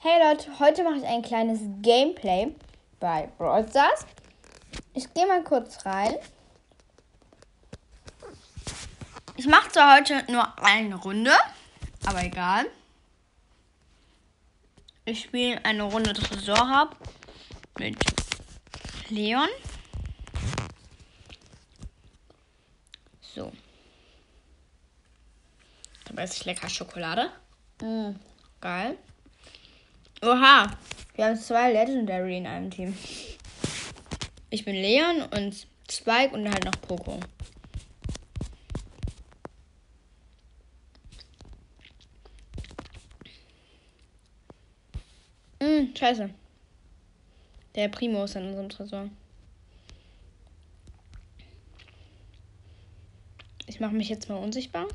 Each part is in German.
Hey Leute, heute mache ich ein kleines Gameplay bei Brawl Stars. Ich gehe mal kurz rein. Ich mache zwar heute nur eine Runde, aber egal. Ich spiele eine Runde Tresor hab mit Leon. So. Da esse ich lecker Schokolade. Mm, geil. Oha, wir haben zwei Legendary in einem Team. Ich bin Leon und Spike und halt noch Poco. Hm, scheiße. Der Primo ist in unserem Tresor. Ich mache mich jetzt mal unsichtbar.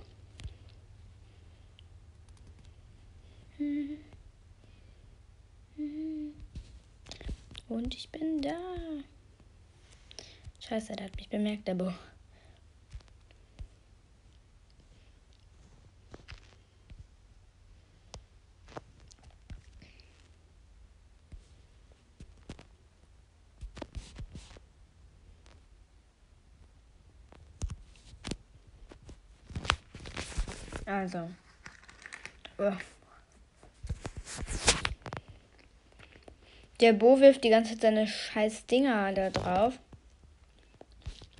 Und ich bin da. Scheiße, der hat mich bemerkt, Bo. Also. Oh. Der Bo wirft die ganze Zeit seine scheiß Dinger da drauf.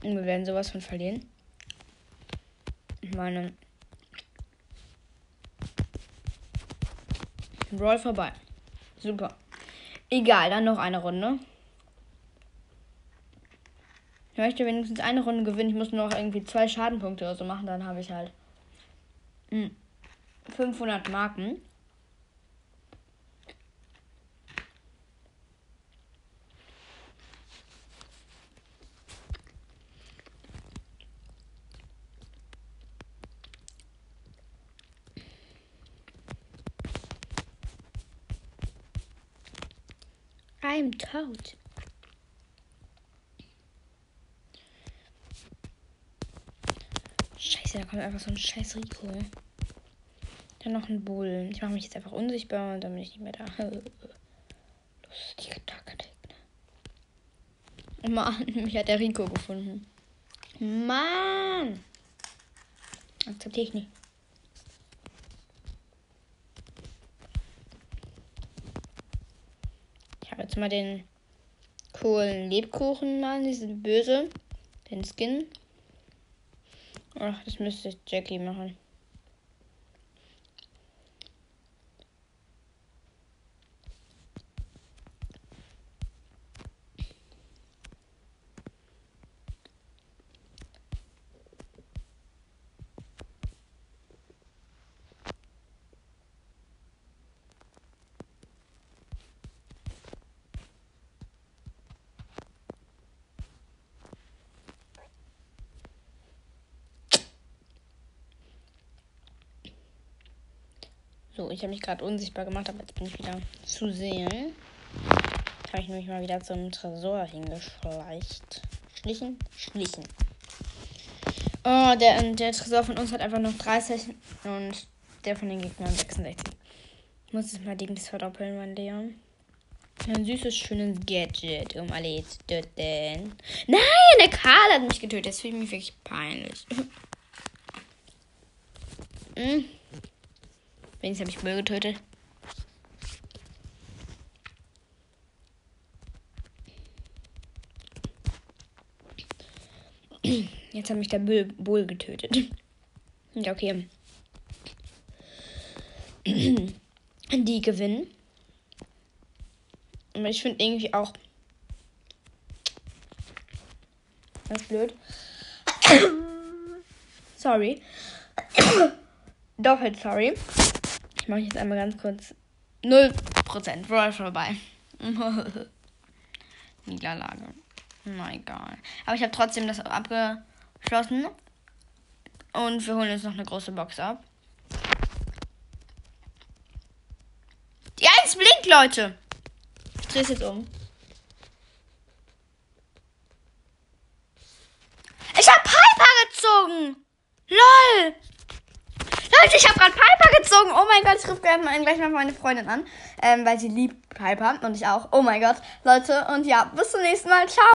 Und wir werden sowas von verlieren. Ich meine. Roll vorbei. Super. Egal, dann noch eine Runde. Ich möchte wenigstens eine Runde gewinnen. Ich muss nur noch irgendwie zwei Schadenpunkte oder so machen. Dann habe ich halt 500 hm, Marken. I'm tot. Scheiße, da kommt einfach so ein scheiß Rico. Dann noch ein Bull. Ich mache mich jetzt einfach unsichtbar und dann bin ich nicht mehr da. Lustige Taktik. Mann, mich hat der Rico gefunden. Mann! Akzeptiere ich nicht. Habe jetzt mal den coolen Lebkuchen mal, diesen böse, den Skin. Ach, das müsste Jackie machen. So, ich habe mich gerade unsichtbar gemacht, aber jetzt bin ich wieder zu sehen. Jetzt habe ich nämlich mal wieder zum Tresor hingeschleicht. Schlichen? Schlichen. Oh, der, der Tresor von uns hat einfach noch 30 und der von den Gegnern 66. Ich muss jetzt mal Dings verdoppeln, mein Leon. Ein süßes, schönes Gadget, um alle zu töten. Nein, der Karl hat mich getötet. Das fühlt mich wirklich peinlich. hm. Wenigstens habe ich Müll getötet. Jetzt hat mich der Bull getötet. Ja, okay. Die gewinnen. Aber ich finde irgendwie auch. Das blöd. sorry. Doppelt sorry. Ich mache jetzt einmal ganz kurz 0% Roll vorbei. Niederlage. Na egal. Aber ich habe trotzdem das abgeschlossen. Und wir holen jetzt noch eine große Box ab. Die 1 blinkt, Leute. Ich drehe es jetzt um. Ich habe Piper gezogen. LOL. Leute, ich habe gerade Piper gezogen. Oh mein Gott, ich rufe gleich mal, meine Freundin an, ähm, weil sie liebt Piper und ich auch. Oh mein Gott, Leute. Und ja, bis zum nächsten Mal. Ciao.